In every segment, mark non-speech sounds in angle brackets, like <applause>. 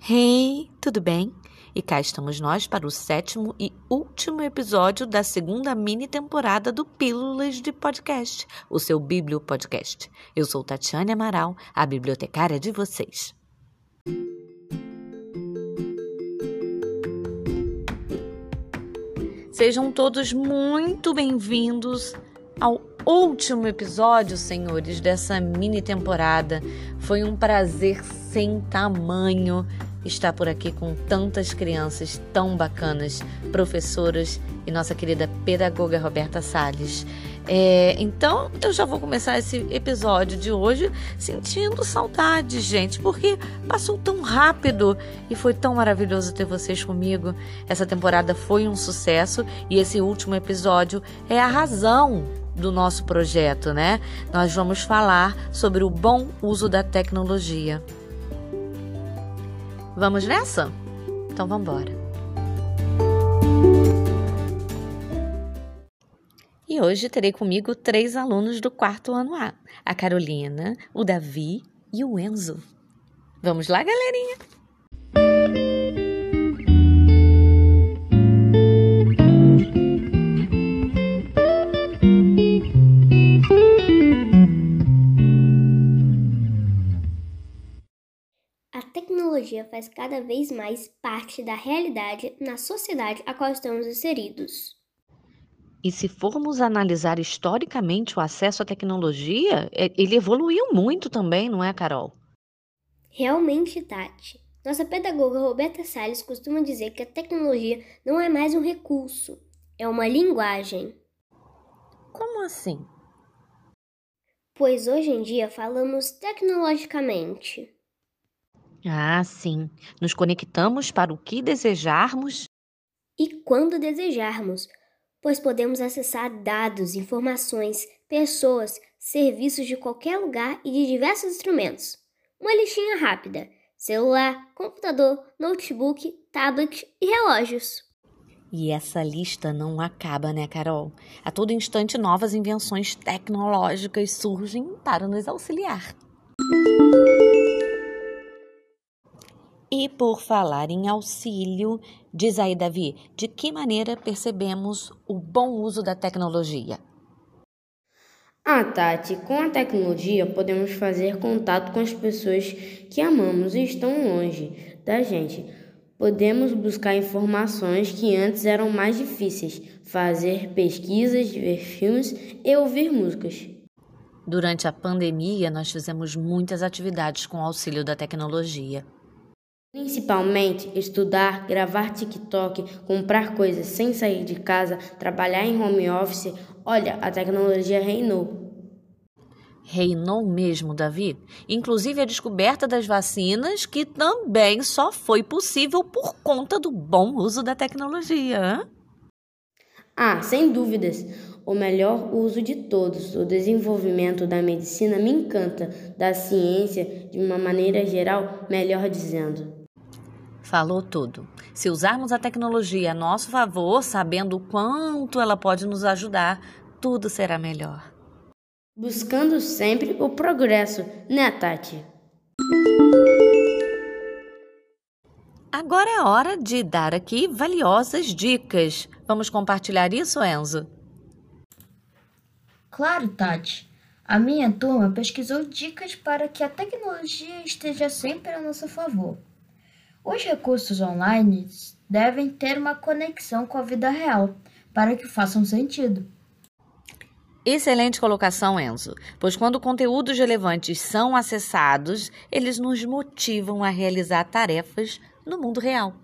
Hey, tudo bem? E cá estamos nós para o sétimo e último episódio da segunda mini temporada do Pílulas de Podcast, o seu Biblio Podcast. Eu sou Tatiane Amaral, a bibliotecária de vocês. Sejam todos muito bem-vindos ao último episódio, senhores, dessa mini temporada. Foi um prazer sem tamanho estar por aqui com tantas crianças tão bacanas, professoras e nossa querida pedagoga Roberta Salles. É, então, eu já vou começar esse episódio de hoje sentindo saudade, gente, porque passou tão rápido e foi tão maravilhoso ter vocês comigo. Essa temporada foi um sucesso e esse último episódio é a razão do nosso projeto, né? Nós vamos falar sobre o bom uso da tecnologia. Vamos nessa? Então vamos embora. E hoje terei comigo três alunos do quarto ano A: a Carolina, o Davi e o Enzo. Vamos lá, galerinha? Faz cada vez mais parte da realidade na sociedade a qual estamos inseridos. E se formos analisar historicamente o acesso à tecnologia, é- ele evoluiu muito também, não é, Carol? Realmente, Tati. Nossa pedagoga Roberta Salles costuma dizer que a tecnologia não é mais um recurso, é uma linguagem. Como assim? Pois hoje em dia falamos tecnologicamente. Ah, sim. Nos conectamos para o que desejarmos. E quando desejarmos, pois podemos acessar dados, informações, pessoas, serviços de qualquer lugar e de diversos instrumentos. Uma listinha rápida: celular, computador, notebook, tablet e relógios. E essa lista não acaba, né, Carol? A todo instante, novas invenções tecnológicas surgem para nos auxiliar. E por falar em auxílio, diz aí, Davi, de que maneira percebemos o bom uso da tecnologia? Ah, Tati, com a tecnologia podemos fazer contato com as pessoas que amamos e estão longe da gente. Podemos buscar informações que antes eram mais difíceis, fazer pesquisas, ver filmes e ouvir músicas. Durante a pandemia, nós fizemos muitas atividades com o auxílio da tecnologia. Principalmente estudar, gravar TikTok, comprar coisas sem sair de casa, trabalhar em home office. Olha, a tecnologia reinou. Reinou mesmo, Davi. Inclusive a descoberta das vacinas, que também só foi possível por conta do bom uso da tecnologia. Ah, sem dúvidas, o melhor uso de todos. O desenvolvimento da medicina me encanta, da ciência, de uma maneira geral, melhor dizendo. Falou tudo. Se usarmos a tecnologia a nosso favor, sabendo o quanto ela pode nos ajudar, tudo será melhor. Buscando sempre o progresso, né, Tati? Agora é hora de dar aqui valiosas dicas. Vamos compartilhar isso, Enzo? Claro, Tati. A minha turma pesquisou dicas para que a tecnologia esteja sempre a nosso favor. Os recursos online devem ter uma conexão com a vida real para que façam sentido. Excelente colocação, Enzo, pois quando conteúdos relevantes são acessados, eles nos motivam a realizar tarefas no mundo real.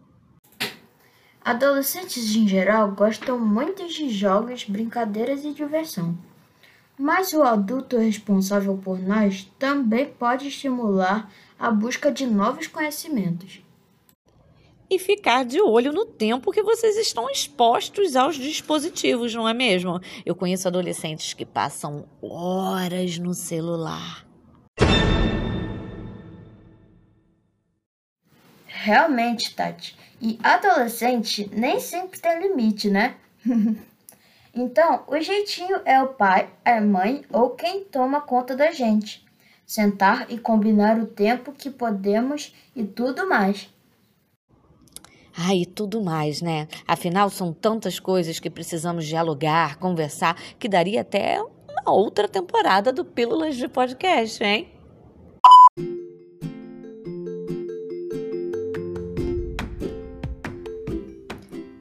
Adolescentes em geral gostam muito de jogos, brincadeiras e diversão. Mas o adulto responsável por nós também pode estimular a busca de novos conhecimentos. E ficar de olho no tempo que vocês estão expostos aos dispositivos, não é mesmo? Eu conheço adolescentes que passam horas no celular. Realmente, Tati. E adolescente nem sempre tem limite, né? <laughs> então, o jeitinho é o pai, a mãe ou quem toma conta da gente. Sentar e combinar o tempo que podemos e tudo mais. Ah, e tudo mais, né? Afinal, são tantas coisas que precisamos dialogar, conversar, que daria até uma outra temporada do Pílulas de Podcast, hein?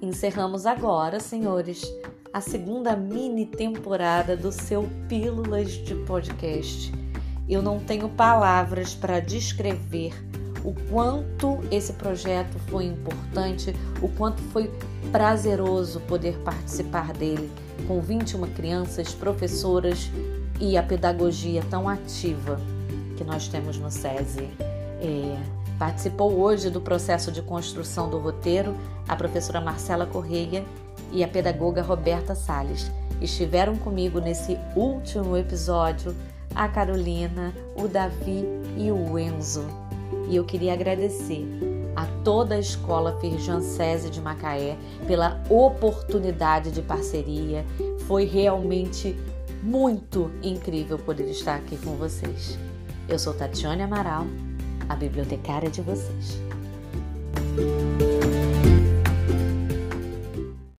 Encerramos agora, senhores, a segunda mini temporada do seu Pílulas de Podcast. Eu não tenho palavras para descrever o quanto esse projeto foi importante, o quanto foi prazeroso poder participar dele com 21 crianças, professoras e a pedagogia tão ativa que nós temos no SESI. É, participou hoje do processo de construção do roteiro a professora Marcela Correia e a pedagoga Roberta Sales. Estiveram comigo nesse último episódio a Carolina, o Davi e o Enzo. E eu queria agradecer a toda a Escola Firjan César de Macaé pela oportunidade de parceria. Foi realmente muito incrível poder estar aqui com vocês. Eu sou Tatiane Amaral, a bibliotecária de vocês.